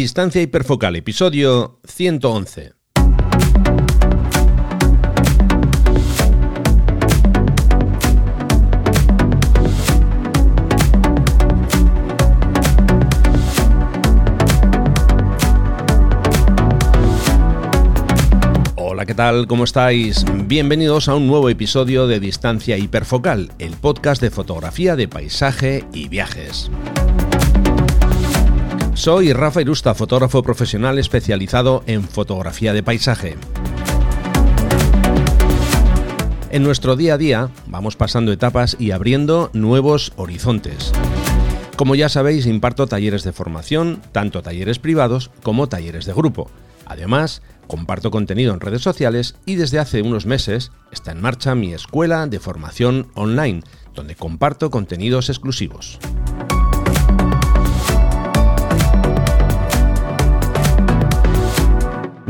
Distancia hiperfocal, episodio 111. Hola, ¿qué tal? ¿Cómo estáis? Bienvenidos a un nuevo episodio de Distancia Hiperfocal, el podcast de fotografía de paisaje y viajes. Soy Rafa Irusta, fotógrafo profesional especializado en fotografía de paisaje. En nuestro día a día vamos pasando etapas y abriendo nuevos horizontes. Como ya sabéis, imparto talleres de formación, tanto talleres privados como talleres de grupo. Además, comparto contenido en redes sociales y desde hace unos meses está en marcha mi escuela de formación online, donde comparto contenidos exclusivos.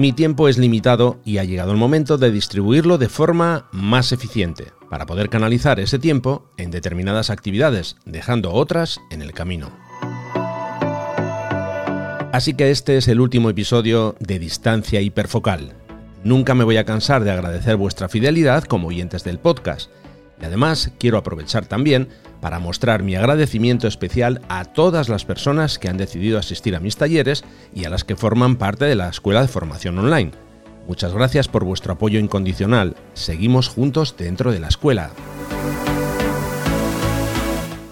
Mi tiempo es limitado y ha llegado el momento de distribuirlo de forma más eficiente, para poder canalizar ese tiempo en determinadas actividades, dejando otras en el camino. Así que este es el último episodio de Distancia Hiperfocal. Nunca me voy a cansar de agradecer vuestra fidelidad como oyentes del podcast. Y además quiero aprovechar también para mostrar mi agradecimiento especial a todas las personas que han decidido asistir a mis talleres y a las que forman parte de la Escuela de Formación Online. Muchas gracias por vuestro apoyo incondicional. Seguimos juntos dentro de la escuela.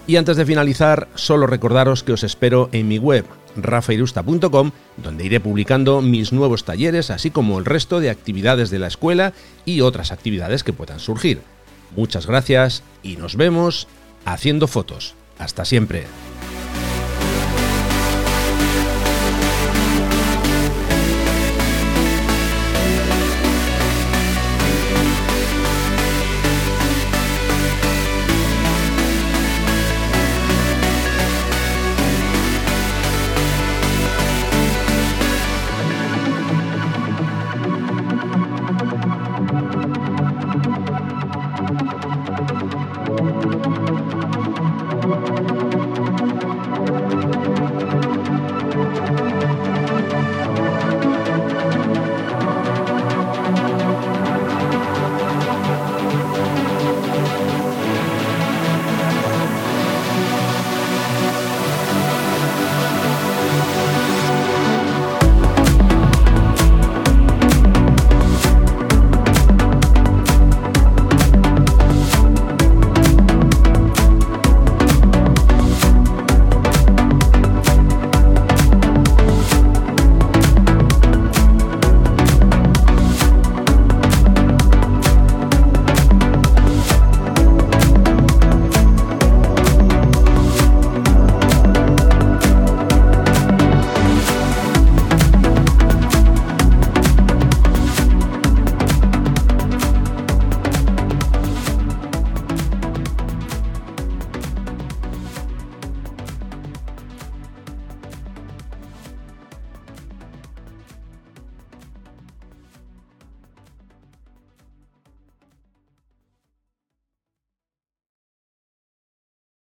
Y antes de finalizar, solo recordaros que os espero en mi web rafairusta.com, donde iré publicando mis nuevos talleres, así como el resto de actividades de la escuela y otras actividades que puedan surgir. Muchas gracias y nos vemos haciendo fotos. Hasta siempre.